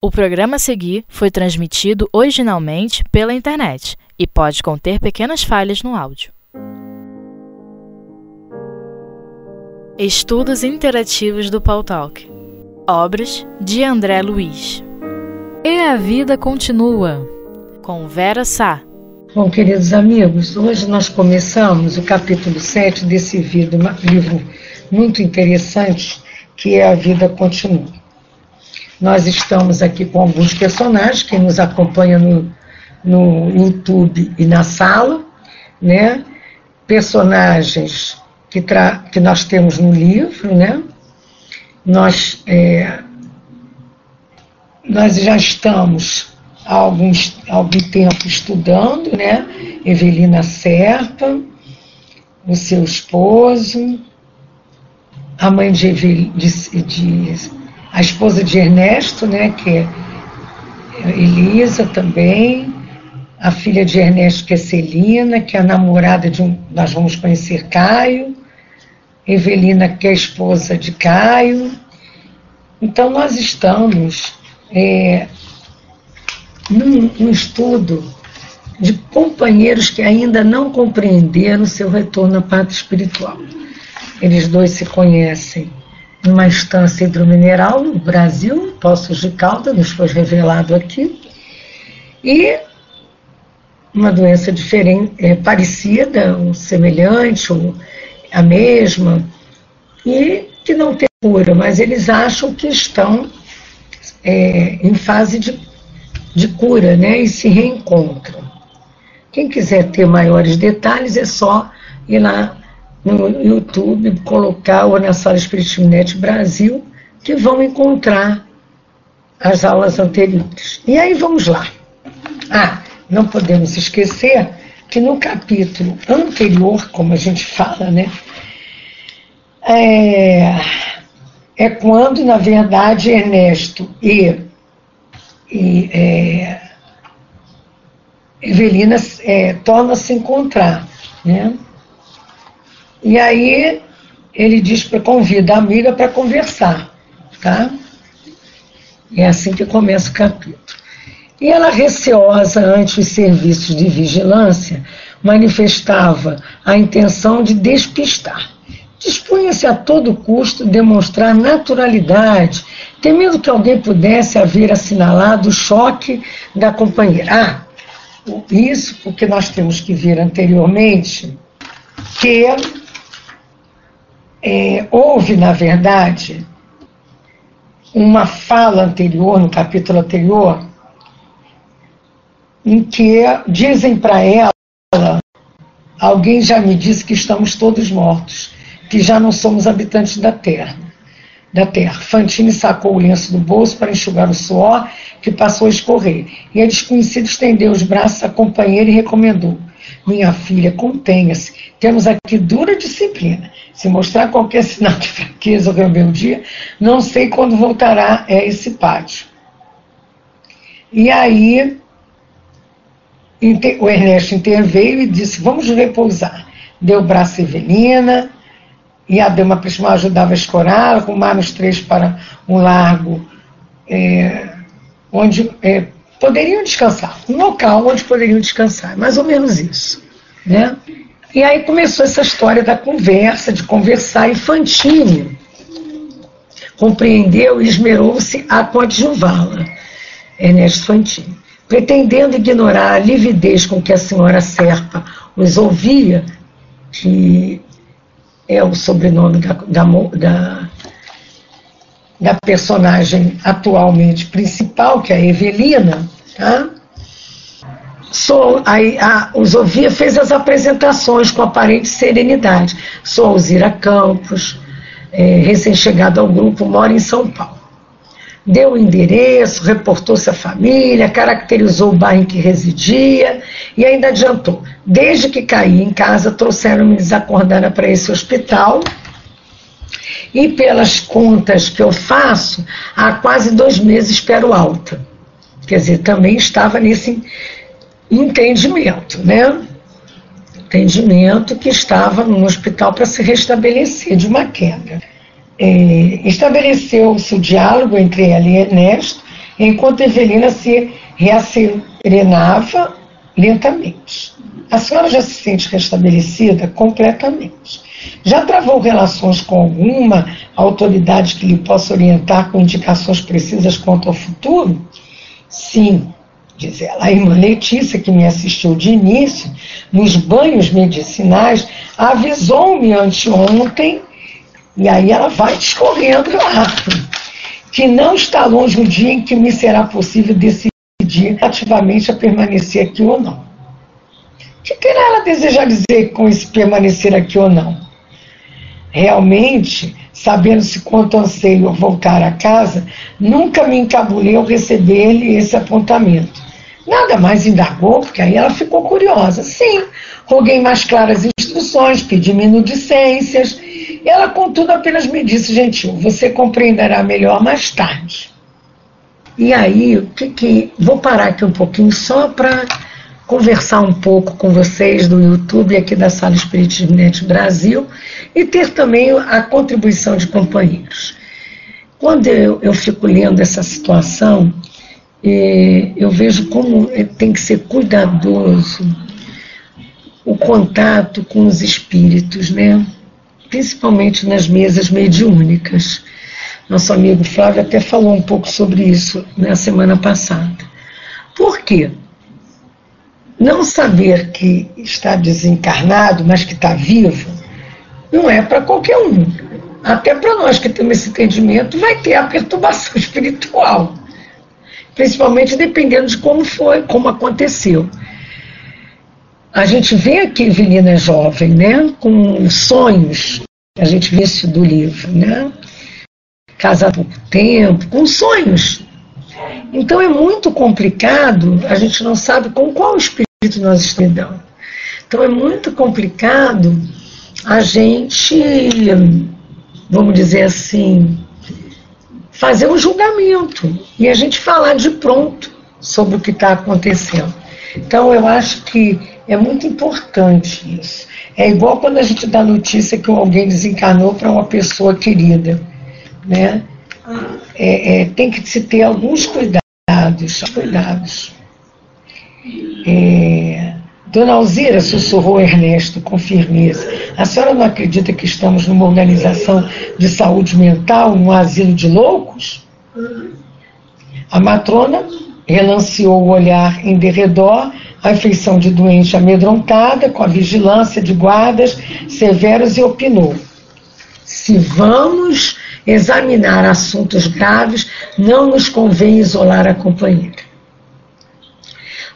O programa a seguir foi transmitido originalmente pela internet e pode conter pequenas falhas no áudio. Estudos Interativos do Paul Talk Obras de André Luiz E a Vida Continua com Vera Sá Bom, queridos amigos, hoje nós começamos o capítulo 7 desse livro muito interessante que é A Vida Continua. Nós estamos aqui com alguns personagens que nos acompanham no, no YouTube e na sala, né? Personagens que, que nós temos no livro, né? Nós, é, nós já estamos há, alguns, algum tempo estudando, né? Evelina Serpa, o seu esposo, a mãe de, de, de a esposa de Ernesto, né, que é Elisa também, a filha de Ernesto, que é Celina, que é a namorada de um. Nós vamos conhecer Caio, Evelina, que é a esposa de Caio. Então, nós estamos é, num, num estudo de companheiros que ainda não compreenderam seu retorno à pátria espiritual. Eles dois se conhecem numa instância hidromineral no Brasil, Poços de Caldas, nos foi revelado aqui, e uma doença diferente, é, parecida, ou semelhante, ou a mesma, e que não tem cura, mas eles acham que estão é, em fase de, de cura, né, e se reencontram. Quem quiser ter maiores detalhes é só ir lá no YouTube, colocar ou na Sala Espiritismo.net Brasil, que vão encontrar as aulas anteriores. E aí vamos lá. Ah, não podemos esquecer que no capítulo anterior, como a gente fala, né, é, é quando, na verdade, Ernesto e, e é, Evelina é, tornam se encontrar, né? E aí ele diz para convida a amiga para conversar, tá? É assim que começa o capítulo. E ela, receosa ante os serviços de vigilância, manifestava a intenção de despistar. Dispunha-se a todo custo demonstrar naturalidade, temendo que alguém pudesse haver assinalado o choque da companheira. Ah, isso porque nós temos que ver anteriormente que é, houve, na verdade, uma fala anterior, no capítulo anterior, em que dizem para ela: alguém já me disse que estamos todos mortos, que já não somos habitantes da terra. Da terra. Fantine sacou o lenço do bolso para enxugar o suor que passou a escorrer. E a desconhecida estendeu os braços à companheira e recomendou: Minha filha, contenha-se. Temos aqui dura disciplina. Se mostrar qualquer sinal de fraqueza ou rebeldia, não sei quando voltará a esse pátio. E aí o Ernesto interveio e disse: Vamos repousar. Deu o braço a Evelina, e a Dama Prismal ajudava a escorar, arrumaram os três para um largo é, onde é, poderiam descansar, um local onde poderiam descansar, mais ou menos isso. Né? E aí começou essa história da conversa, de conversar, e compreendeu e esmerou-se a coadjuvá-la, Ernesto Fantine. Pretendendo ignorar a lividez com que a senhora Serpa os ouvia, que é o sobrenome da, da, da, da personagem atualmente principal, que é a Evelina, tá? Sou, aí, a, o Zovia fez as apresentações com aparente serenidade. Sou Alzira Campos, é, recém-chegado ao grupo, mora em São Paulo. Deu o endereço, reportou-se a família, caracterizou o bairro em que residia e ainda adiantou. Desde que caí em casa, trouxeram-me desacordada para esse hospital. E pelas contas que eu faço, há quase dois meses espero alta. Quer dizer, também estava nesse entendimento, né? Entendimento que estava no hospital para se restabelecer de uma queda. É, Estabeleceu-se o diálogo entre ela e Ernesto, enquanto Evelina se reasserenava lentamente. A senhora já se sente restabelecida completamente. Já travou relações com alguma autoridade que lhe possa orientar com indicações precisas quanto ao futuro? Sim, diz ela. A irmã Letícia, que me assistiu de início, nos banhos medicinais, avisou-me anteontem, e aí ela vai discorrendo lá, que não está longe o dia em que me será possível decidir ativamente a permanecer aqui ou não. O que quer ela desejar dizer com esse permanecer aqui ou não? Realmente, sabendo-se quanto anseio voltar a casa, nunca me encabulei ao receber-lhe esse apontamento. Nada mais indagou, porque aí ela ficou curiosa. Sim, roguei mais claras instruções, pedi minudicências. Ela, contudo, apenas me disse, gentil, você compreenderá melhor mais tarde. E aí, o que que. Vou parar aqui um pouquinho só para conversar um pouco com vocês do YouTube aqui da Sala Espiritismo Brasil e ter também a contribuição de companheiros. Quando eu, eu fico lendo essa situação, é, eu vejo como é, tem que ser cuidadoso o contato com os espíritos, né? principalmente nas mesas mediúnicas. Nosso amigo Flávio até falou um pouco sobre isso na semana passada. Por quê? Não saber que está desencarnado, mas que está vivo, não é para qualquer um. Até para nós que temos esse entendimento, vai ter a perturbação espiritual principalmente dependendo de como foi, como aconteceu. A gente vê aqui Evelina jovem, né, com sonhos, a gente vê isso do livro, né, casada há pouco tempo, com sonhos. Então é muito complicado, a gente não sabe com qual espírito nós estamos. Então é muito complicado a gente, vamos dizer assim, fazer um julgamento e a gente falar de pronto sobre o que está acontecendo. Então, eu acho que é muito importante isso. É igual quando a gente dá notícia que alguém desencarnou para uma pessoa querida. Né? É, é, tem que se ter alguns cuidados. Cuidados. É, Dona Alzira, sussurrou Ernesto com firmeza, a senhora não acredita que estamos numa organização de saúde mental, num asilo de loucos? A matrona relanceou o olhar em derredor, a feição de doente amedrontada, com a vigilância de guardas severos, e opinou: se vamos examinar assuntos graves, não nos convém isolar a companheira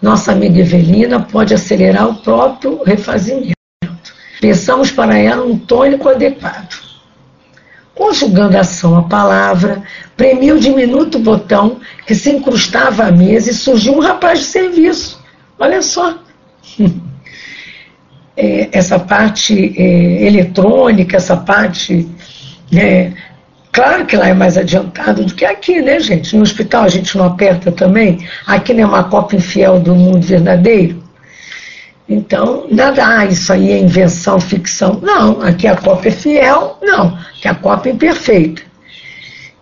nossa amiga Evelina pode acelerar o próprio refazimento. Pensamos para ela um tônico adequado. Conjugando a ação à palavra, premiu o diminuto botão que se incrustava à mesa e surgiu um rapaz de serviço. Olha só. É, essa parte é, eletrônica, essa parte é, Claro que lá é mais adiantado do que aqui, né, gente? No hospital a gente não aperta também. Aqui não é uma cópia infiel do mundo verdadeiro. Então, nada, ah, isso aí é invenção, ficção. Não, aqui a cópia é fiel, não, aqui a cópia é imperfeita.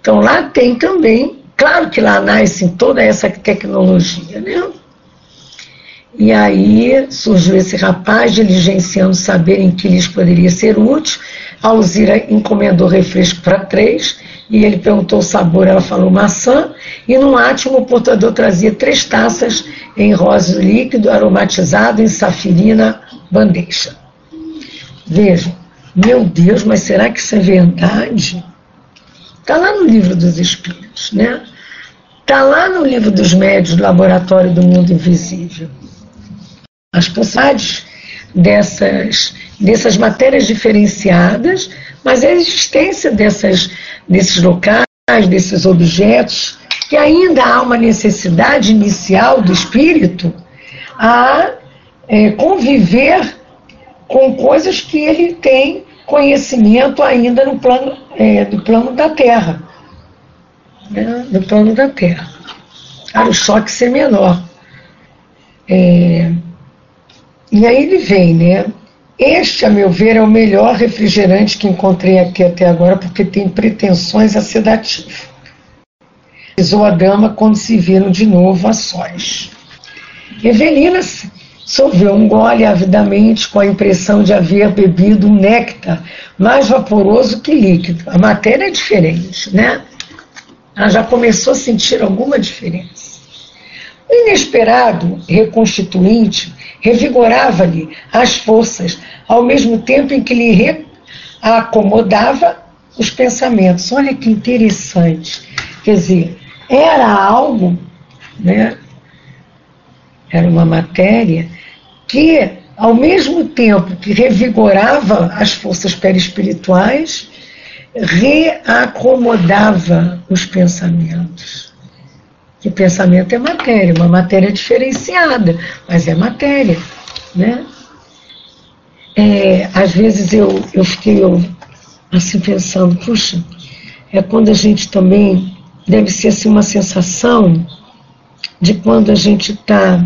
Então lá tem também, claro que lá nasce toda essa tecnologia, né? E aí surgiu esse rapaz diligenciando saber em que lhes poderia ser útil a Alzira encomendou refresco para três e ele perguntou o sabor, ela falou maçã, e no átimo o portador trazia três taças em rosa líquido aromatizado em safirina bandeja. Vejam, meu Deus, mas será que isso é verdade? Está lá no livro dos Espíritos, né? Está lá no livro dos médios do Laboratório do Mundo Invisível. As possibilidades dessas dessas matérias diferenciadas, mas a existência dessas, desses locais, desses objetos, que ainda há uma necessidade inicial do espírito a é, conviver com coisas que ele tem conhecimento ainda no plano, é, do plano da Terra. Né? No plano da Terra. Para o choque ser menor. É, e aí ele vem, né? Este, a meu ver, é o melhor refrigerante que encontrei aqui até agora, porque tem pretensões a sedativo. avisou a dama quando se viram de novo a sós. Evelina sorveu um gole avidamente com a impressão de haver bebido um néctar mais vaporoso que líquido. A matéria é diferente, né? Ela já começou a sentir alguma diferença. Inesperado reconstituinte revigorava-lhe as forças, ao mesmo tempo em que lhe acomodava os pensamentos. Olha que interessante. Quer dizer, era algo, né? Era uma matéria que, ao mesmo tempo que revigorava as forças perispirituais, reacomodava os pensamentos. Que pensamento é matéria, uma matéria diferenciada, mas é matéria, né? É, às vezes eu, eu fiquei eu, assim pensando, puxa, é quando a gente também deve ser assim, uma sensação de quando a gente está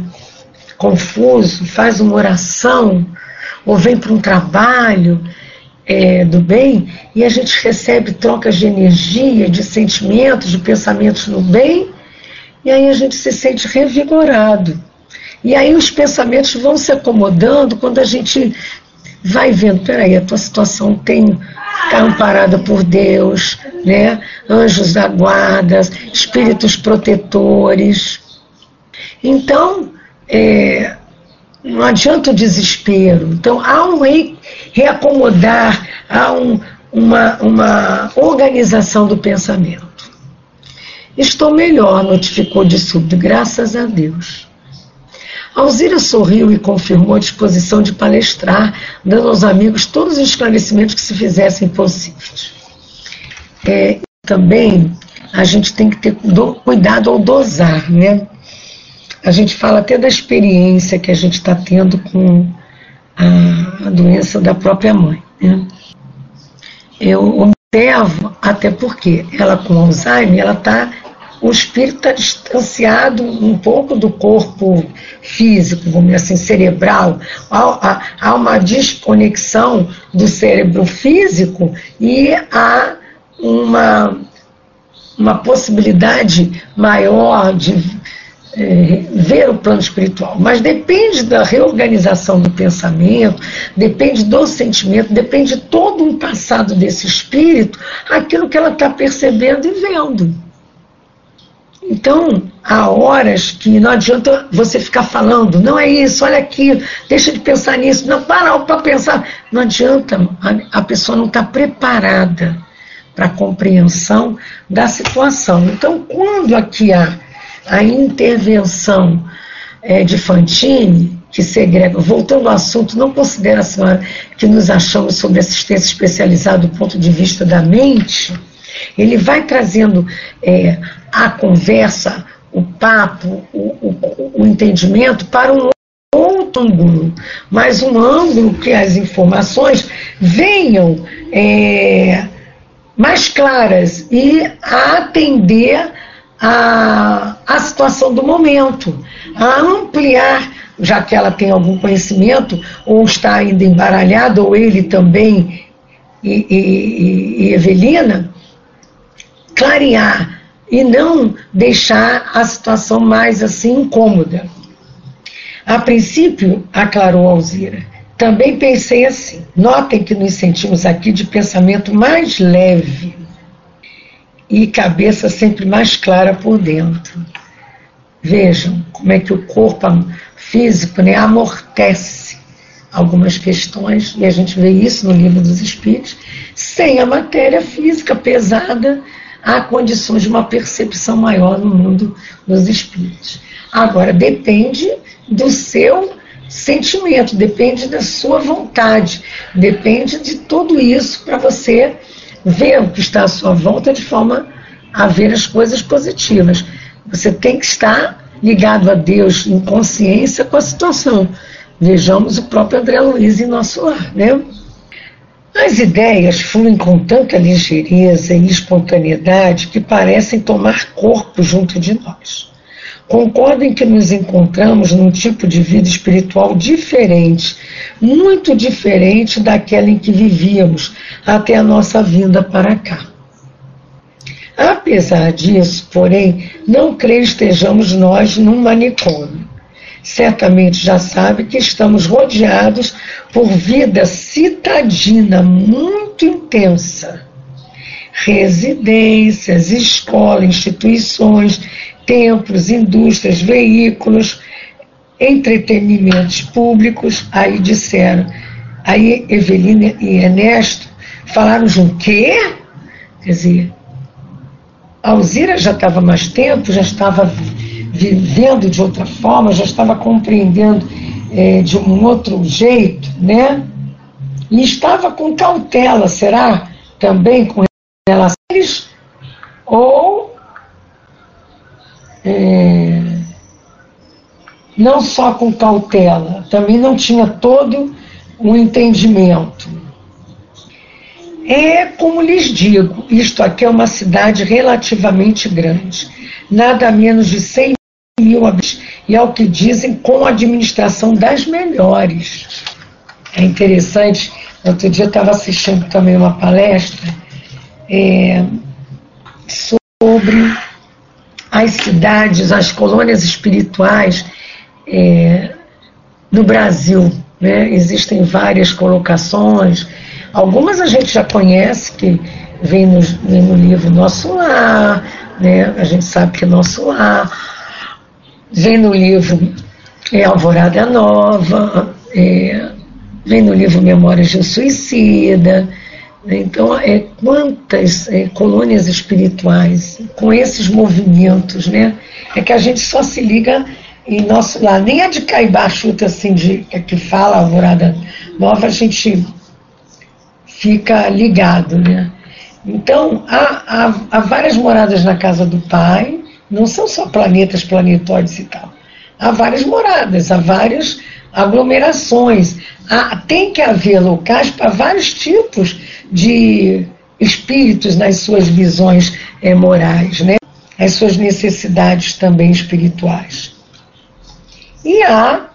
confuso, faz uma oração, ou vem para um trabalho é, do bem, e a gente recebe trocas de energia, de sentimentos, de pensamentos no bem, e aí a gente se sente revigorado. E aí os pensamentos vão se acomodando quando a gente vai vendo, peraí, a tua situação tem está amparada por Deus, né? Anjos da guarda, espíritos protetores. Então, é, não adianta o desespero. Então, há um re, reacomodar, há um, uma, uma organização do pensamento. Estou melhor, notificou de súbito, graças a Deus. Alzira sorriu e confirmou a disposição de palestrar, dando aos amigos todos os esclarecimentos que se fizessem possíveis. É, também a gente tem que ter cuidado ao dosar, né? A gente fala até da experiência que a gente está tendo com a, a, doença da própria mãe. Né? Eu observo, até porque ela com Alzheimer, ela está o espírito está distanciado um pouco do corpo físico, vamos dizer assim, cerebral. Há, há uma desconexão do cérebro físico e há uma, uma possibilidade maior de é, ver o plano espiritual, mas depende da reorganização do pensamento, depende do sentimento, depende de todo um passado desse espírito, aquilo que ela está percebendo e vendo. Então, há horas que não adianta você ficar falando, não é isso, olha aqui, deixa de pensar nisso, não para para pensar. Não adianta, a, a pessoa não está preparada para a compreensão da situação. Então, quando aqui há a intervenção é, de Fantini, que segrega, voltando ao assunto, não considera senhora que nos achamos sobre assistência especializada do ponto de vista da mente, ele vai trazendo é, a conversa, o papo, o, o, o entendimento para um outro ângulo, mas um ângulo que as informações venham é, mais claras e a atender a, a situação do momento, a ampliar, já que ela tem algum conhecimento, ou está ainda embaralhada, ou ele também, e, e, e Evelina, clarear e não deixar a situação mais assim incômoda. A princípio, aclarou Alzira, também pensei assim. Notem que nos sentimos aqui de pensamento mais leve e cabeça sempre mais clara por dentro. Vejam como é que o corpo físico né, amortece algumas questões, e a gente vê isso no livro dos Espíritos, sem a matéria física pesada há condições de uma percepção maior no mundo dos espíritos. Agora, depende do seu sentimento, depende da sua vontade, depende de tudo isso para você ver o que está à sua volta de forma a ver as coisas positivas. Você tem que estar ligado a Deus em consciência com a situação. Vejamos o próprio André Luiz em nosso lar, né? As ideias fluem com tanta ligeireza e espontaneidade que parecem tomar corpo junto de nós. Concordo em que nos encontramos num tipo de vida espiritual diferente, muito diferente daquela em que vivíamos até a nossa vinda para cá. Apesar disso, porém, não creio estejamos nós num manicômio. Certamente já sabe que estamos rodeados por vida citadina muito intensa. Residências, escolas, instituições, templos, indústrias, veículos, entretenimentos públicos. Aí disseram, aí Evelina e Ernesto falaram de um quê? Quer dizer, a Alzira já estava mais tempo, já estava vivendo de outra forma, já estava compreendendo é, de um outro jeito, né? E estava com cautela, será? Também com eles? Ou é, não só com cautela, também não tinha todo o entendimento. É como lhes digo, isto aqui é uma cidade relativamente grande, nada menos de 100 habitantes, e ao que dizem, com administração das melhores. É interessante, outro dia estava assistindo também uma palestra é, sobre as cidades, as colônias espirituais é, no Brasil. Né? Existem várias colocações Algumas a gente já conhece, que vem no, vem no livro Nosso Lar, né? a gente sabe que é Nosso Lar. Vem no livro é, Alvorada Nova, é, vem no livro Memórias de um Suicida. Né? Então, é, quantas é, colônias espirituais com esses movimentos, né? É que a gente só se liga em nosso lar. Nem a de Caibá chuta assim, de, que fala Alvorada Nova, a gente fica ligado, né? Então, há, há, há, várias moradas na casa do pai, não são só planetas, planetóides e tal. Há várias moradas, há várias aglomerações. Há, tem que haver locais para vários tipos de espíritos nas suas visões é, morais, né? as suas necessidades também espirituais. E há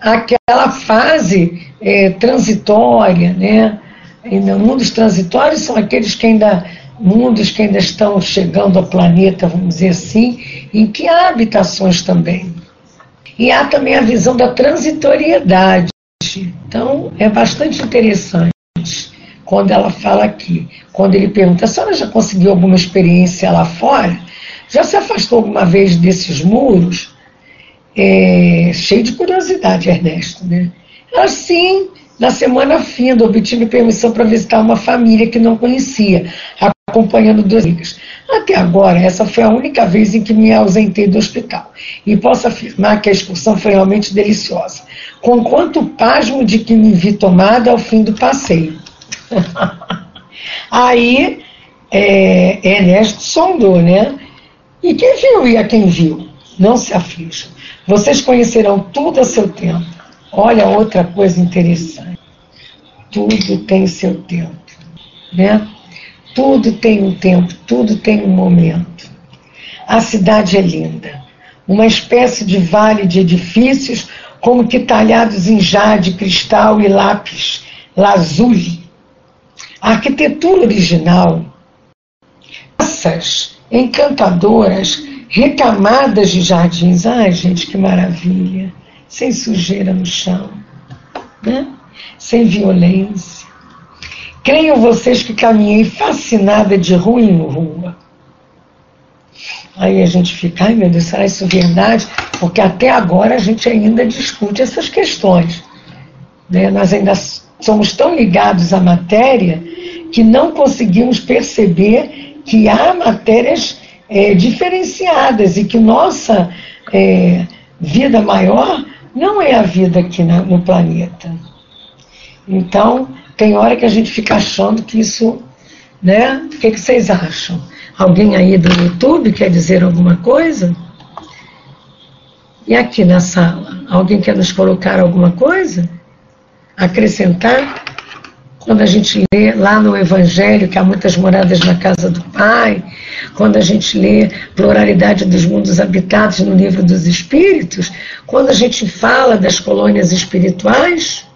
aquela fase é, transitória, né? ainda mundos transitórios são aqueles que ainda mundos que ainda estão chegando ao planeta, vamos dizer assim, em que há habitações também. E há também a visão da transitoriedade. Então, é bastante interessante quando ela fala aqui, quando ele pergunta, a senhora já conseguiu alguma experiência lá fora? Já se afastou alguma vez desses muros? É, cheio de curiosidade, Ernesto, né? Assim, na semana finda, obtive permissão para visitar uma família que não conhecia, acompanhando duas amigas. Até agora, essa foi a única vez em que me ausentei do hospital. E posso afirmar que a excursão foi realmente deliciosa. Com quanto pasmo de que me vi tomada ao fim do passeio. Aí, é, Ernesto sondou, né? E quem viu e a quem viu? Não se aflijam. Vocês conhecerão tudo a seu tempo. Olha outra coisa interessante. Tudo tem seu tempo, né? Tudo tem um tempo, tudo tem um momento. A cidade é linda. Uma espécie de vale de edifícios, como que talhados em jade, cristal e lápis lazuli. A arquitetura original, essas encantadoras, recamadas de jardins. Ai, gente, que maravilha! sem sujeira no chão, né? sem violência. Creiam vocês que caminhei fascinada de rua em rua. Aí a gente fica, ai meu Deus, será isso verdade? Porque até agora a gente ainda discute essas questões. Né? Nós ainda somos tão ligados à matéria que não conseguimos perceber que há matérias é, diferenciadas e que nossa é, vida maior não é a vida aqui no planeta. Então, tem hora que a gente fica achando que isso, né? O que, que vocês acham? Alguém aí do YouTube quer dizer alguma coisa? E aqui na sala, alguém quer nos colocar alguma coisa? Acrescentar? Quando a gente lê lá no Evangelho que há muitas moradas na casa do Pai, quando a gente lê Pluralidade dos Mundos Habitados no Livro dos Espíritos, quando a gente fala das colônias espirituais,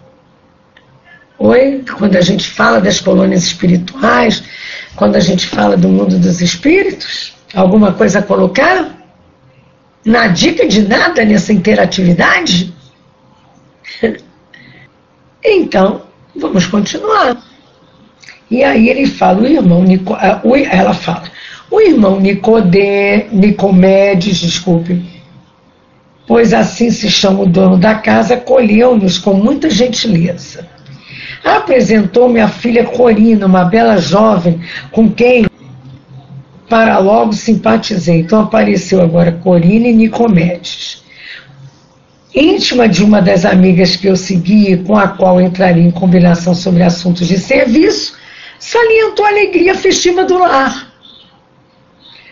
oi, quando a gente fala das colônias espirituais, quando a gente fala do mundo dos espíritos? Alguma coisa a colocar? Na dica de nada nessa interatividade? então, vamos continuar. E aí ele fala, o irmão Nico, ah, ela fala, o irmão Nicodê, Nicomedes, desculpe, pois assim se chama o dono da casa, acolheu-nos com muita gentileza. Apresentou-me a filha Corina, uma bela jovem, com quem para logo simpatizei. Então apareceu agora Corina e Nicomedes. Íntima de uma das amigas que eu segui, com a qual entraria em combinação sobre assuntos de serviço, salientou a alegria festiva do lar,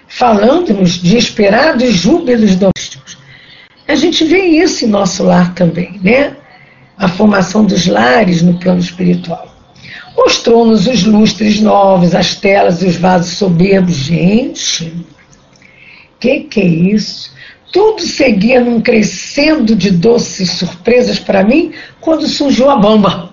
falando-nos de esperados júbilos domésticos. A gente vê isso em nosso lar também, né? A formação dos lares no plano espiritual. Mostrou-nos os lustres novos, as telas e os vasos soberbos. Gente, que que é isso? Tudo seguia num crescendo de doces surpresas para mim quando surgiu a bomba.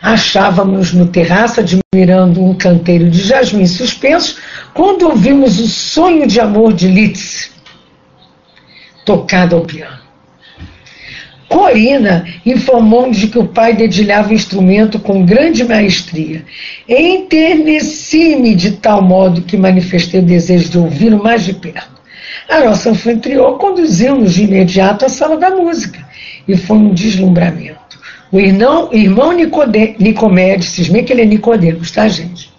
Achávamos no terraço admirando um canteiro de jasmim suspenso quando ouvimos o sonho de amor de Litz, tocado ao piano. Corina informou-nos de que o pai dedilhava o instrumento com grande maestria. Enterneci-me de tal modo que manifestei o desejo de ouvi-lo mais de perto. A nossa anfitriã conduziu-nos de imediato à sala da música e foi um deslumbramento. O irmão, irmão Nicomedes, cismei que ele é Nicodemos, tá, gente?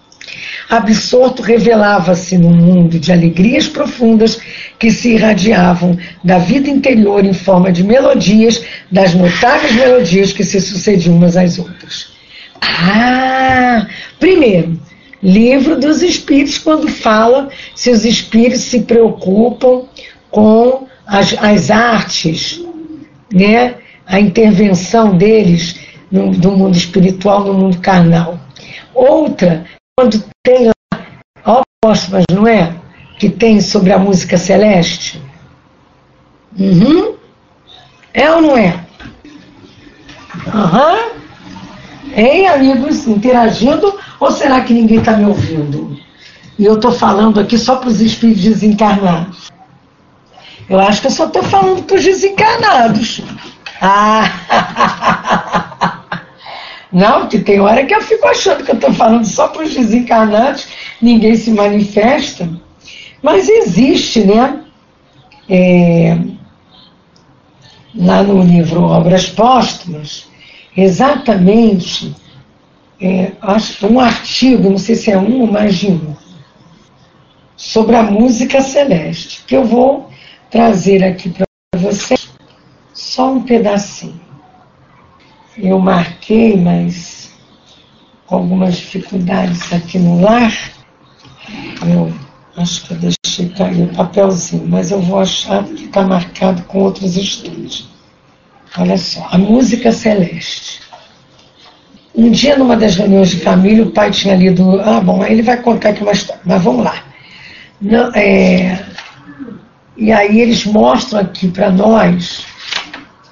Absorto revelava-se num mundo de alegrias profundas que se irradiavam da vida interior em forma de melodias, das notáveis melodias que se sucediam umas às outras. Ah! Primeiro, livro dos espíritos, quando fala se os espíritos se preocupam com as, as artes, né? a intervenção deles no, do mundo espiritual no mundo carnal. Outra, quando tem lá, mas não é? Que tem sobre a música celeste. Uhum. É ou não é? Aham. Uhum. Hein, amigos, interagindo? Ou será que ninguém está me ouvindo? E eu estou falando aqui só para os espíritos desencarnados. Eu acho que eu só estou falando para os desencarnados. Ah! Não, que tem hora que eu fico achando que eu estou falando só para os desencarnados, ninguém se manifesta. Mas existe, né? É, lá no livro Obras Póstumas, exatamente é, acho, um artigo, não sei se é um ou mais de um, sobre a música celeste, que eu vou trazer aqui para vocês só um pedacinho. Eu marquei, mas com algumas dificuldades aqui no lar. Eu acho que eu deixei cair o papelzinho, mas eu vou achar que está marcado com outros estudos. Olha só, a música celeste. Um dia, numa das reuniões de família, o pai tinha lido. Ah, bom, aí ele vai contar aqui uma história, mas vamos lá. Não, é, e aí eles mostram aqui para nós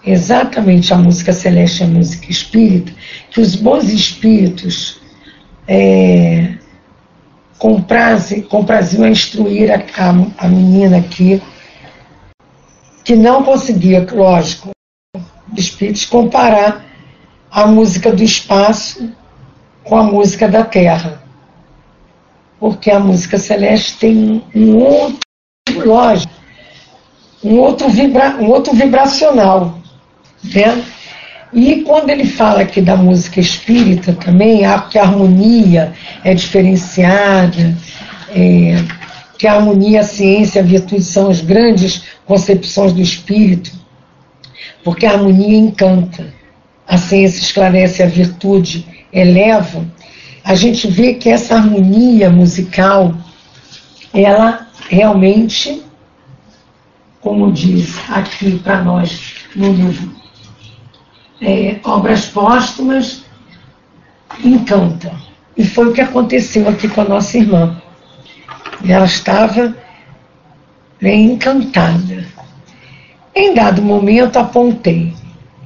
exatamente a música celeste e a música espírita, que os bons espíritos é, compraziam a instruir a, a, a menina aqui, que não conseguia, lógico, espíritos comparar a música do espaço com a música da terra. Porque a música celeste tem um outro, lógico, um outro, vibra, um outro vibracional. Né? E quando ele fala aqui da música espírita também, que a harmonia é diferenciada, é, que a harmonia, a ciência, a virtude são as grandes concepções do espírito, porque a harmonia encanta, a ciência esclarece, a virtude eleva. A gente vê que essa harmonia musical, ela realmente, como diz aqui para nós no livro é, obras póstumas encanta. E foi o que aconteceu aqui com a nossa irmã. Ela estava bem encantada. Em dado momento apontei.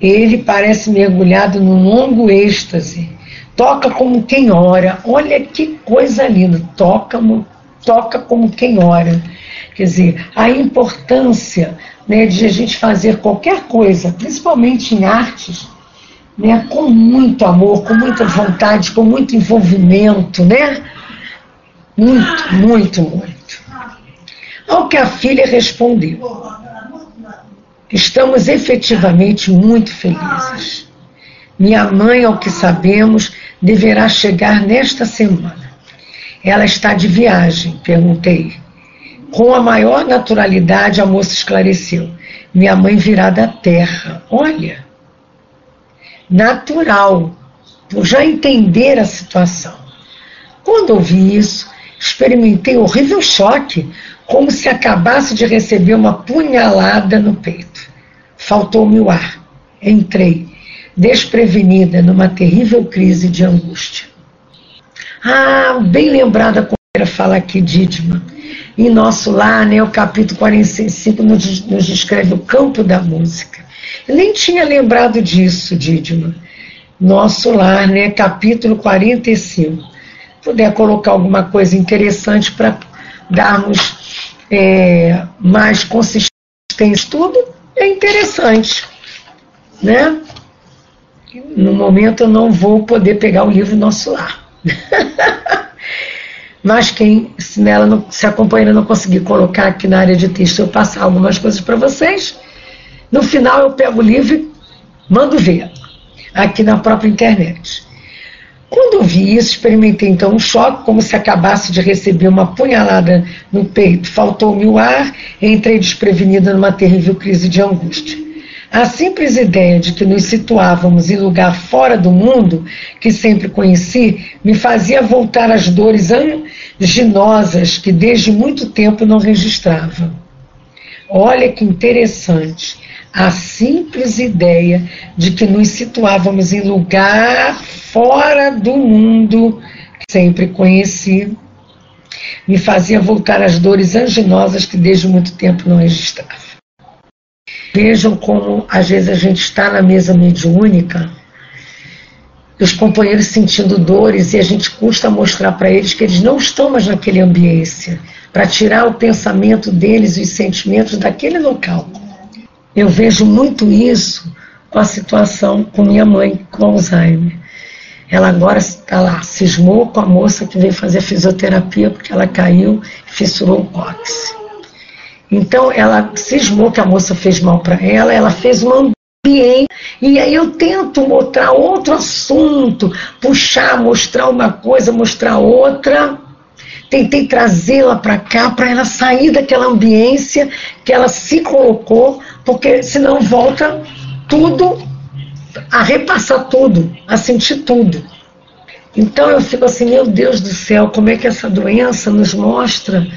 Ele parece mergulhado num longo êxtase, toca como quem ora. Olha que coisa linda, toca, toca como quem ora. Quer dizer, a importância né, de a gente fazer qualquer coisa, principalmente em artes, né, com muito amor, com muita vontade, com muito envolvimento, né? Muito, muito, muito. Ao que a filha respondeu: Estamos efetivamente muito felizes. Minha mãe, ao que sabemos, deverá chegar nesta semana. Ela está de viagem, perguntei. Com a maior naturalidade, a moça esclareceu. Minha mãe virá da terra. Olha, natural, por já entender a situação. Quando ouvi isso, experimentei horrível choque, como se acabasse de receber uma punhalada no peito. Faltou-me o ar. Entrei, desprevenida, numa terrível crise de angústia. Ah, bem lembrada como era fala aqui, Didma. Em nosso lar, né, o capítulo 45 nos, nos descreve o campo da música. Eu nem tinha lembrado disso, Didma. Nosso lar, né, capítulo 45. Puder colocar alguma coisa interessante para darmos é, mais consistência em estudo, é interessante, né? No momento eu não vou poder pegar o livro Nosso Lar. Mas quem se nela não, se acompanha não conseguir colocar aqui na área de texto, eu passar algumas coisas para vocês. No final eu pego o livro mando ver aqui na própria internet. Quando eu vi isso, experimentei então um choque, como se acabasse de receber uma punhalada no peito. Faltou-me o ar, entrei desprevenida numa terrível crise de angústia. A simples ideia de que nos situávamos em lugar fora do mundo, que sempre conheci, me fazia voltar às dores anginosas que desde muito tempo não registrava. Olha que interessante. A simples ideia de que nos situávamos em lugar fora do mundo que sempre conheci me fazia voltar às dores anginosas que desde muito tempo não registrava. Vejam como às vezes a gente está na mesa mediúnica, os companheiros sentindo dores e a gente custa mostrar para eles que eles não estão mais naquele ambiente, para tirar o pensamento deles e os sentimentos daquele local. Eu vejo muito isso com a situação com minha mãe com Alzheimer. Ela agora está lá, cismou com a moça que veio fazer fisioterapia porque ela caiu e fissurou o cóccix. Então ela cismou que a moça fez mal para ela, ela fez um ambiente. E aí eu tento mostrar outro assunto, puxar, mostrar uma coisa, mostrar outra. Tentei trazê-la para cá, para ela sair daquela ambiência que ela se colocou, porque senão volta tudo a repassar tudo, a sentir tudo. Então eu fico assim, meu Deus do céu, como é que essa doença nos mostra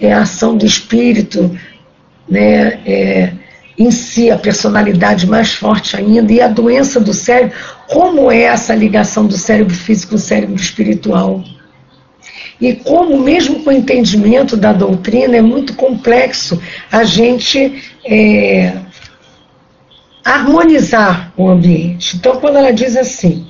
é a ação do espírito, né, é, em si, a personalidade mais forte ainda, e a doença do cérebro, como é essa ligação do cérebro físico com o cérebro espiritual. E como, mesmo com o entendimento da doutrina, é muito complexo a gente é, harmonizar o ambiente. Então, quando ela diz assim,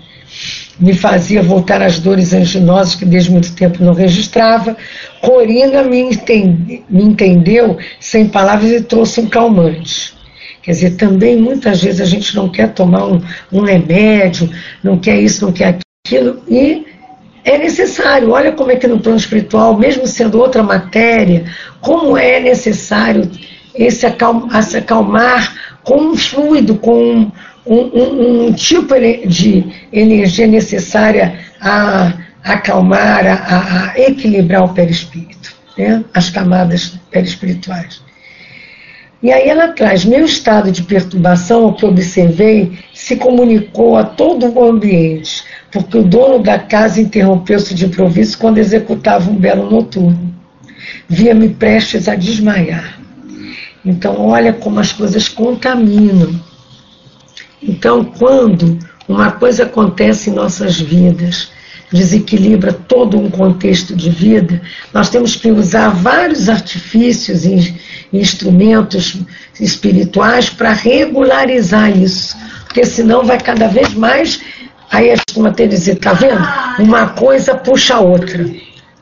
me fazia voltar às dores anginosas que desde muito tempo não registrava. Corina me, entende, me entendeu sem palavras e trouxe um calmante. Quer dizer, também muitas vezes a gente não quer tomar um, um remédio, não quer isso, não quer aquilo, e é necessário. Olha como é que no plano espiritual, mesmo sendo outra matéria, como é necessário esse acalmar, se acalmar com um fluido, com um, um, tipo de energia necessária a acalmar, a, a equilibrar o perispírito, né? as camadas perispirituais. E aí ela traz, meu estado de perturbação, o que observei, se comunicou a todo o ambiente, porque o dono da casa interrompeu-se de improviso quando executava um belo noturno. Via-me prestes a desmaiar. Então, olha como as coisas contaminam então, quando uma coisa acontece em nossas vidas, desequilibra todo um contexto de vida, nós temos que usar vários artifícios e instrumentos espirituais para regularizar isso, porque senão vai cada vez mais Aí a gente até dizer, tá vendo? Uma coisa puxa a outra.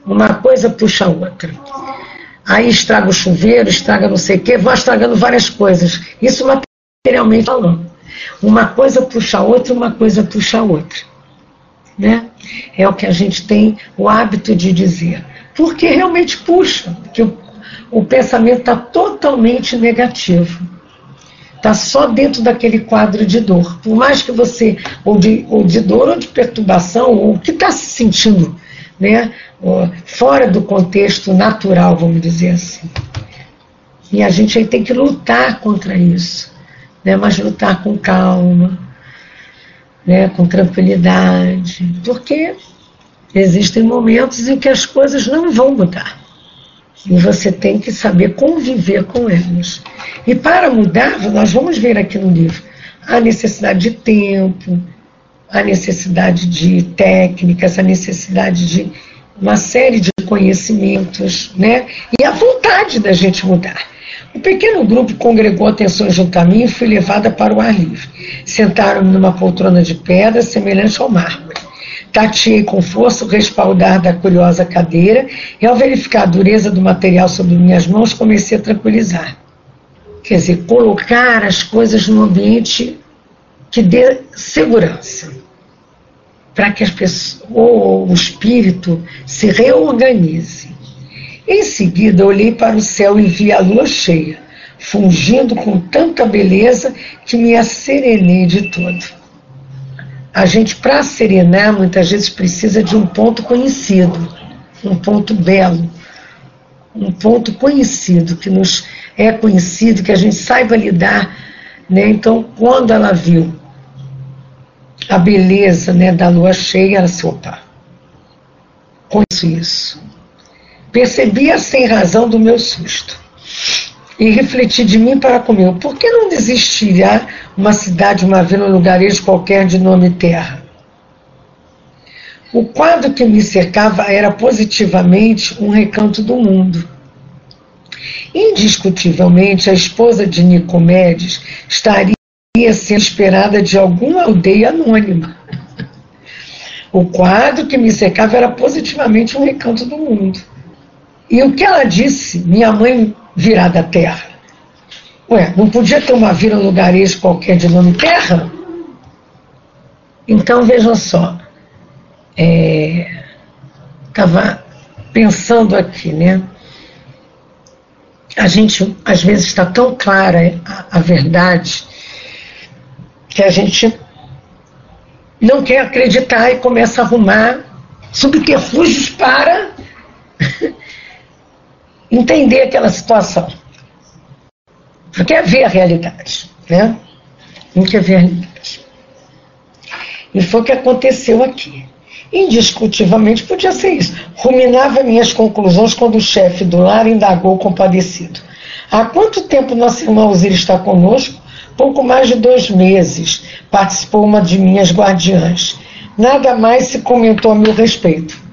Uma coisa puxa a outra. Aí estraga o chuveiro, estraga não sei o quê, vai estragando várias coisas. Isso materialmente falando. Uma coisa puxa a outra, uma coisa puxa a outra. Né? É o que a gente tem o hábito de dizer. Porque realmente puxa, porque o, o pensamento está totalmente negativo. Está só dentro daquele quadro de dor. Por mais que você, ou de, ou de dor ou de perturbação, ou que está se sentindo né, fora do contexto natural, vamos dizer assim. E a gente aí tem que lutar contra isso, né, mas lutar com calma, né, com tranquilidade, porque existem momentos em que as coisas não vão mudar. E você tem que saber conviver com elas. E para mudar, nós vamos ver aqui no livro, a necessidade de tempo, a necessidade de técnicas, a necessidade de uma série de conhecimentos, né? E a vontade da gente mudar. O pequeno grupo congregou atenção junto a mim e fui levada para o ar livre. Sentaram-me numa poltrona de pedra semelhante ao mármore. Tateei com força o respaldar da curiosa cadeira e, ao verificar a dureza do material sobre minhas mãos, comecei a tranquilizar. Quer dizer, colocar as coisas num ambiente que dê segurança para que as pessoas, o espírito se reorganize. Em seguida, olhei para o céu e vi a lua cheia, fungindo com tanta beleza que me asserenei de todo. A gente, para serenar, muitas vezes precisa de um ponto conhecido, um ponto belo, um ponto conhecido, que nos é conhecido, que a gente saiba lidar. Né? Então, quando ela viu a beleza né, da lua cheia, ela se opa, conheço isso. Percebi a sem razão do meu susto e refleti de mim para comigo, por que não desistirá uma cidade, uma vila, um lugarejo qualquer de nome terra? O quadro que me cercava era positivamente um recanto do mundo. Indiscutivelmente, a esposa de Nicomedes estaria sendo esperada de alguma aldeia anônima. O quadro que me cercava era positivamente um recanto do mundo. E o que ela disse, minha mãe virá da terra. Ué, não podia ter uma vila lugarejo qualquer de nome terra? Então vejam só, estava é, pensando aqui, né? A gente às vezes está tão clara a, a verdade que a gente não quer acreditar e começa a arrumar subterfúgios para entender aquela situação. Não quer ver a realidade, né? Quer ver a realidade. E foi o que aconteceu aqui. Indiscutivelmente podia ser isso. Ruminava minhas conclusões quando o chefe do lar indagou compadecido. Há quanto tempo nosso irmão Osir está conosco? Pouco mais de dois meses participou uma de minhas guardiãs. Nada mais se comentou a meu respeito.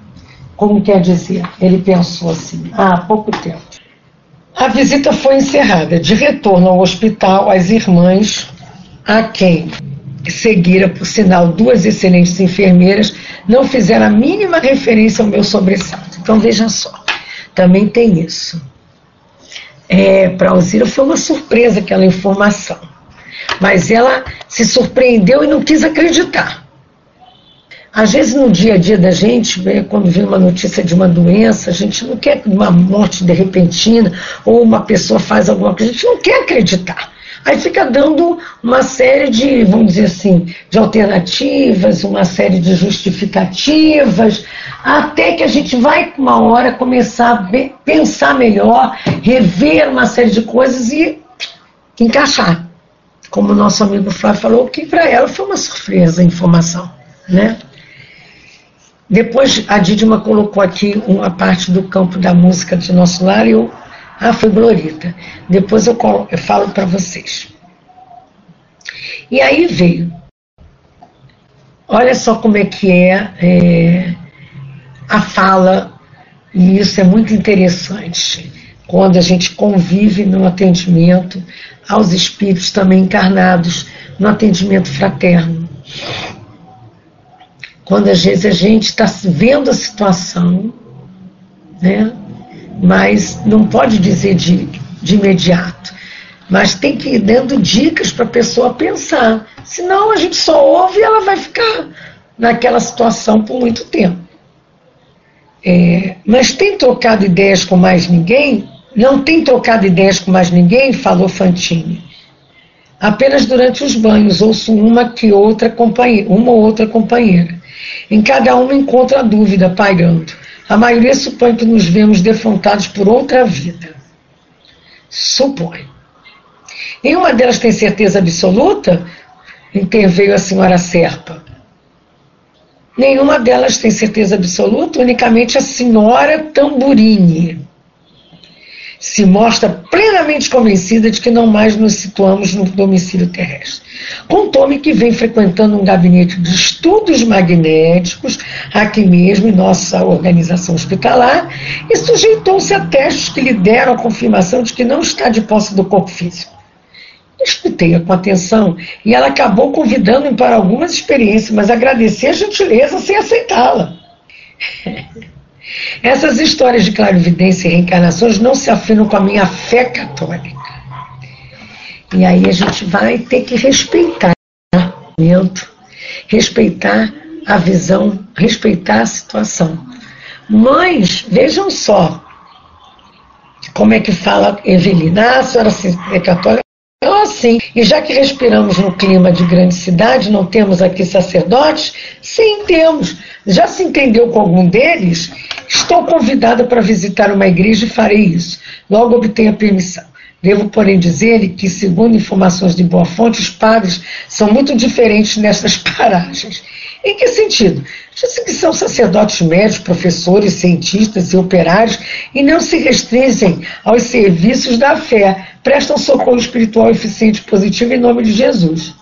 Como quer dizer? Ele pensou assim: há pouco tempo. A visita foi encerrada. De retorno ao hospital, as irmãs, a quem seguira, por sinal, duas excelentes enfermeiras, não fizeram a mínima referência ao meu sobressalto. Então, veja só, também tem isso. É, Para a Alzira foi uma surpresa aquela informação. Mas ela se surpreendeu e não quis acreditar. Às vezes, no dia a dia da gente, quando vem uma notícia de uma doença, a gente não quer uma morte de repentina ou uma pessoa faz alguma coisa, a gente não quer acreditar. Aí fica dando uma série de, vamos dizer assim, de alternativas, uma série de justificativas, até que a gente vai, uma hora, começar a pensar melhor, rever uma série de coisas e encaixar como o nosso amigo Flávio falou, que para ela foi uma surpresa a informação, né? Depois a Didima colocou aqui uma parte do campo da música de nosso lar e eu, ah, foi Glorita. Depois eu, eu falo para vocês. E aí veio. Olha só como é que é, é a fala, e isso é muito interessante quando a gente convive no atendimento aos espíritos também encarnados, no atendimento fraterno. Quando às vezes a gente está vendo a situação, né? mas não pode dizer de, de imediato. Mas tem que ir dando dicas para a pessoa pensar. Senão a gente só ouve e ela vai ficar naquela situação por muito tempo. É, mas tem trocado ideias com mais ninguém? Não tem trocado ideias com mais ninguém? Falou Fantini. Apenas durante os banhos ouço uma que outra companheira, uma ou outra companheira. Em cada uma encontro a dúvida pairando. A maioria supõe que nos vemos defrontados por outra vida. Supõe. Nenhuma delas tem certeza absoluta? Interveio a senhora Serpa. Nenhuma delas tem certeza absoluta, unicamente a senhora Tamburini se mostra plenamente convencida de que não mais nos situamos no domicílio terrestre. Contou-me que vem frequentando um gabinete de estudos magnéticos, aqui mesmo em nossa organização hospitalar, e sujeitou-se a testes que lhe deram a confirmação de que não está de posse do corpo físico. Escutei-a com atenção e ela acabou convidando-me para algumas experiências, mas agradeci a gentileza sem aceitá-la. Essas histórias de clarividência e reencarnações não se afinam com a minha fé católica. E aí a gente vai ter que respeitar o momento, respeitar a visão, respeitar a situação. Mas, vejam só, como é que fala Evelina, ah, a senhora é católica? Então, assim, e já que respiramos no clima de grande cidade, não temos aqui sacerdotes? Sim, temos. Já se entendeu com algum deles? Estou convidada para visitar uma igreja e farei isso. Logo obtenho a permissão. Devo, porém, dizer-lhe que, segundo informações de boa fonte, os padres são muito diferentes nessas paragens. Em que sentido? Dizem que são sacerdotes médicos, professores, cientistas e operários e não se restringem aos serviços da fé, prestam socorro espiritual eficiente e positivo em nome de Jesus.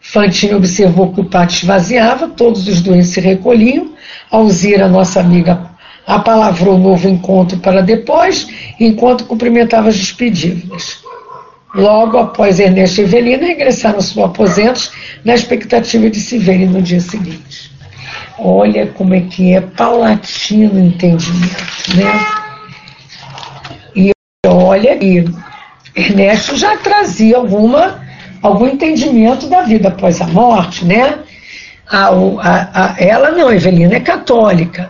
Fantini observou que o pátio esvaziava, todos os doentes se recolhiam. Alzira, nossa amiga, apalavrou novo encontro para depois, enquanto cumprimentava as despedidas. Logo após Ernesto e Evelina regressaram aos aposentos, na expectativa de se verem no dia seguinte. Olha como é que é paulatino o entendimento, né? E olha, e Ernesto já trazia alguma algum entendimento da vida após a morte, né? A, a, a, ela não, Evelina é católica,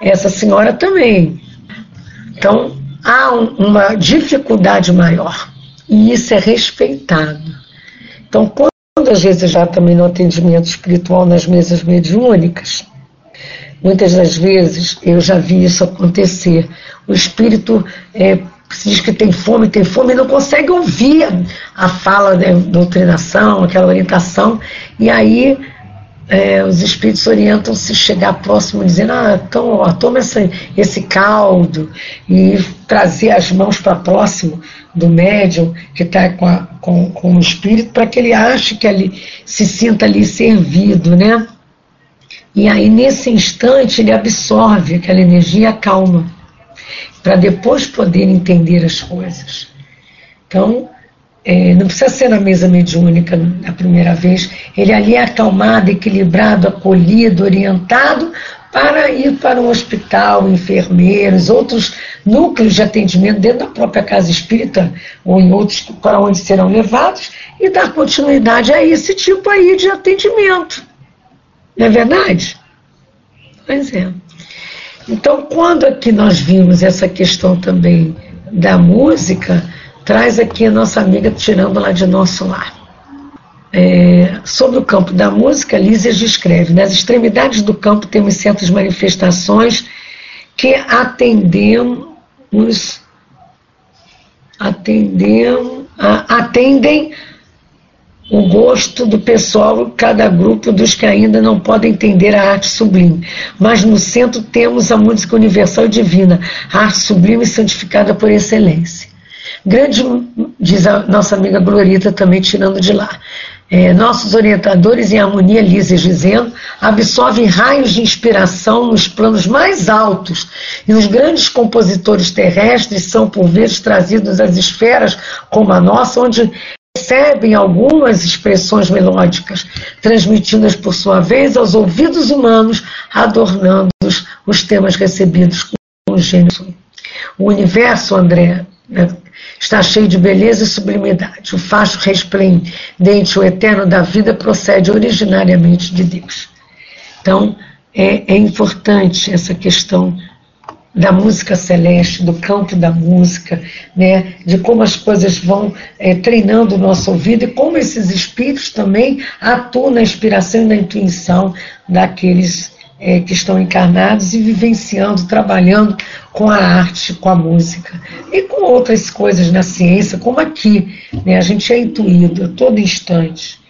essa senhora também. Então, há um, uma dificuldade maior, e isso é respeitado. Então, quando às vezes já também no atendimento espiritual nas mesas mediúnicas, muitas das vezes eu já vi isso acontecer. O espírito é, se diz que tem fome, tem fome, e não consegue ouvir a fala da doutrinação, aquela orientação, e aí é, os espíritos orientam se chegar próximo, dizendo, ah, ó, toma essa, esse caldo, e trazer as mãos para próximo do médium que está com, com, com o espírito, para que ele ache que ele se sinta ali servido, né? E aí, nesse instante, ele absorve aquela energia acalma para depois poder entender as coisas. Então, é, não precisa ser na mesa mediúnica na primeira vez, ele ali é acalmado, equilibrado, acolhido, orientado para ir para um hospital, enfermeiros, outros núcleos de atendimento dentro da própria casa espírita ou em outros para onde serão levados e dar continuidade a esse tipo aí de atendimento. Não é verdade? Pois é. Então, quando aqui nós vimos essa questão também da música, traz aqui a nossa amiga tirando lá de nosso lar. É, sobre o campo da música, Lísias escreve: nas extremidades do campo temos certas manifestações que atendemos, atendemos, atendem o gosto do pessoal, cada grupo dos que ainda não podem entender a arte sublime. Mas no centro temos a música universal e divina, a arte sublime e santificada por excelência. Grande, diz a nossa amiga Glorita, também tirando de lá. É, nossos orientadores em harmonia, Lízias dizendo, absorvem raios de inspiração nos planos mais altos e os grandes compositores terrestres são por vezes trazidos às esferas como a nossa, onde recebem algumas expressões melódicas, transmitidas por sua vez aos ouvidos humanos, adornando os temas recebidos com gênio. O universo, André, né, está cheio de beleza e sublimidade. O facho resplendente, o eterno da vida, procede originariamente de Deus. Então, é, é importante essa questão da música celeste, do campo da música, né, de como as coisas vão é, treinando o nosso ouvido e como esses espíritos também atuam na inspiração e na intuição daqueles é, que estão encarnados e vivenciando, trabalhando com a arte, com a música e com outras coisas na ciência, como aqui, né, a gente é intuído a todo instante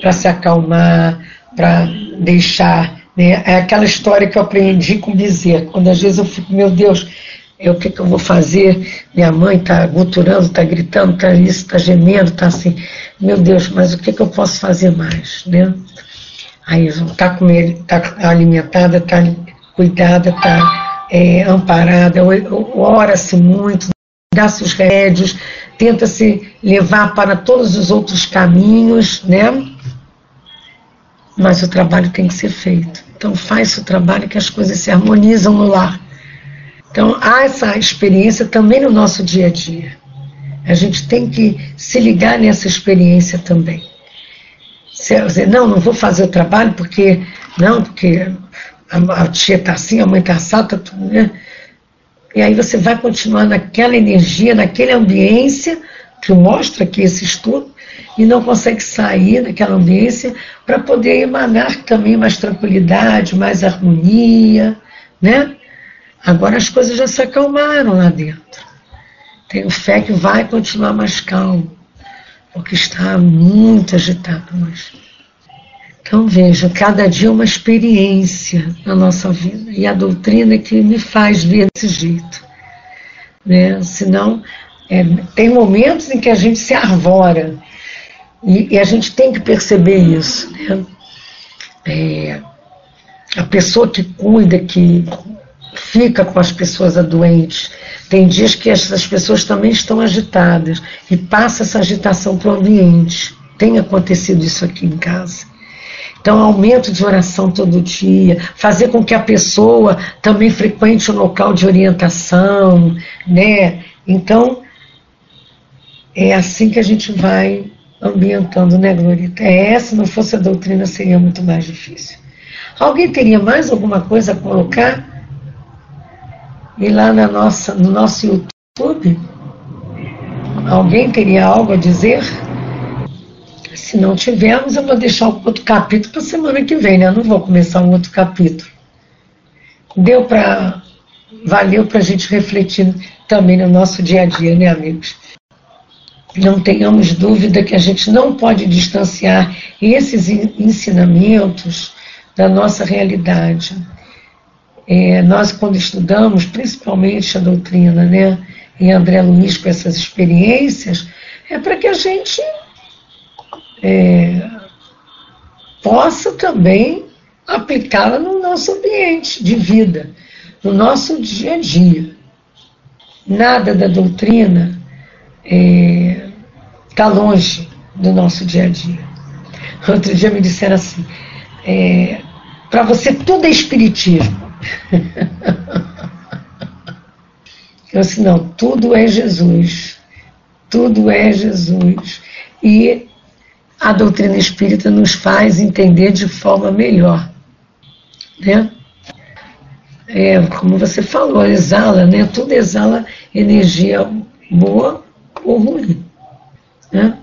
para se acalmar, para deixar né? É aquela história que eu aprendi com Bezerra, quando às vezes eu fico, meu Deus, eu, o que, que eu vou fazer? Minha mãe está guturando, está gritando, está isso, está gemendo, está assim, meu Deus, mas o que, que eu posso fazer mais? Né? Aí está tá alimentada, está cuidada, está é, amparada, ora-se muito, dá-se os remédios, tenta se levar para todos os outros caminhos, né? mas o trabalho tem que ser feito. Então faz o trabalho que as coisas se harmonizam no lar. Então há essa experiência também no nosso dia a dia. A gente tem que se ligar nessa experiência também. Se dizer, não, não vou fazer o trabalho porque, não, porque a, a tia está assim, a mãe está assada, tá tudo, né? E aí você vai continuar naquela energia, naquela ambiência, que mostra aqui esse estudo, e não consegue sair daquela ambiência para poder emanar também mais tranquilidade, mais harmonia, né? Agora as coisas já se acalmaram lá dentro. Tenho fé que vai continuar mais calmo, porque está muito agitado hoje. Então veja, cada dia é uma experiência na nossa vida e a doutrina que me faz ver desse jeito. Né? Senão, é, tem momentos em que a gente se arvora e, e a gente tem que perceber isso. Né? É, a pessoa que cuida, que fica com as pessoas doentes, tem dias que essas pessoas também estão agitadas e passa essa agitação para o ambiente. Tem acontecido isso aqui em casa. Então, aumento de oração todo dia, fazer com que a pessoa também frequente o local de orientação, né? Então, é assim que a gente vai ambientando, né, Glorita? É, se não fosse a doutrina, seria muito mais difícil. Alguém teria mais alguma coisa a colocar? E lá na nossa, no nosso YouTube? Alguém teria algo a dizer? Se não tivermos, eu vou deixar o outro capítulo para semana que vem, né? Eu não vou começar um outro capítulo. Deu para. Valeu para a gente refletir também no nosso dia a dia, né, amigos? não tenhamos dúvida que a gente não pode distanciar esses ensinamentos da nossa realidade. É, nós, quando estudamos, principalmente a doutrina, né, e André Luiz com essas experiências, é para que a gente é, possa também aplicá-la no nosso ambiente de vida, no nosso dia a dia. Nada da doutrina é, está longe do nosso dia a dia. Outro dia me disseram assim: é, para você tudo é espiritismo. Eu disse: não, tudo é Jesus. Tudo é Jesus. E a doutrina espírita nos faz entender de forma melhor. Né? É, como você falou, exala, né? Tudo exala energia boa ou ruim. Né?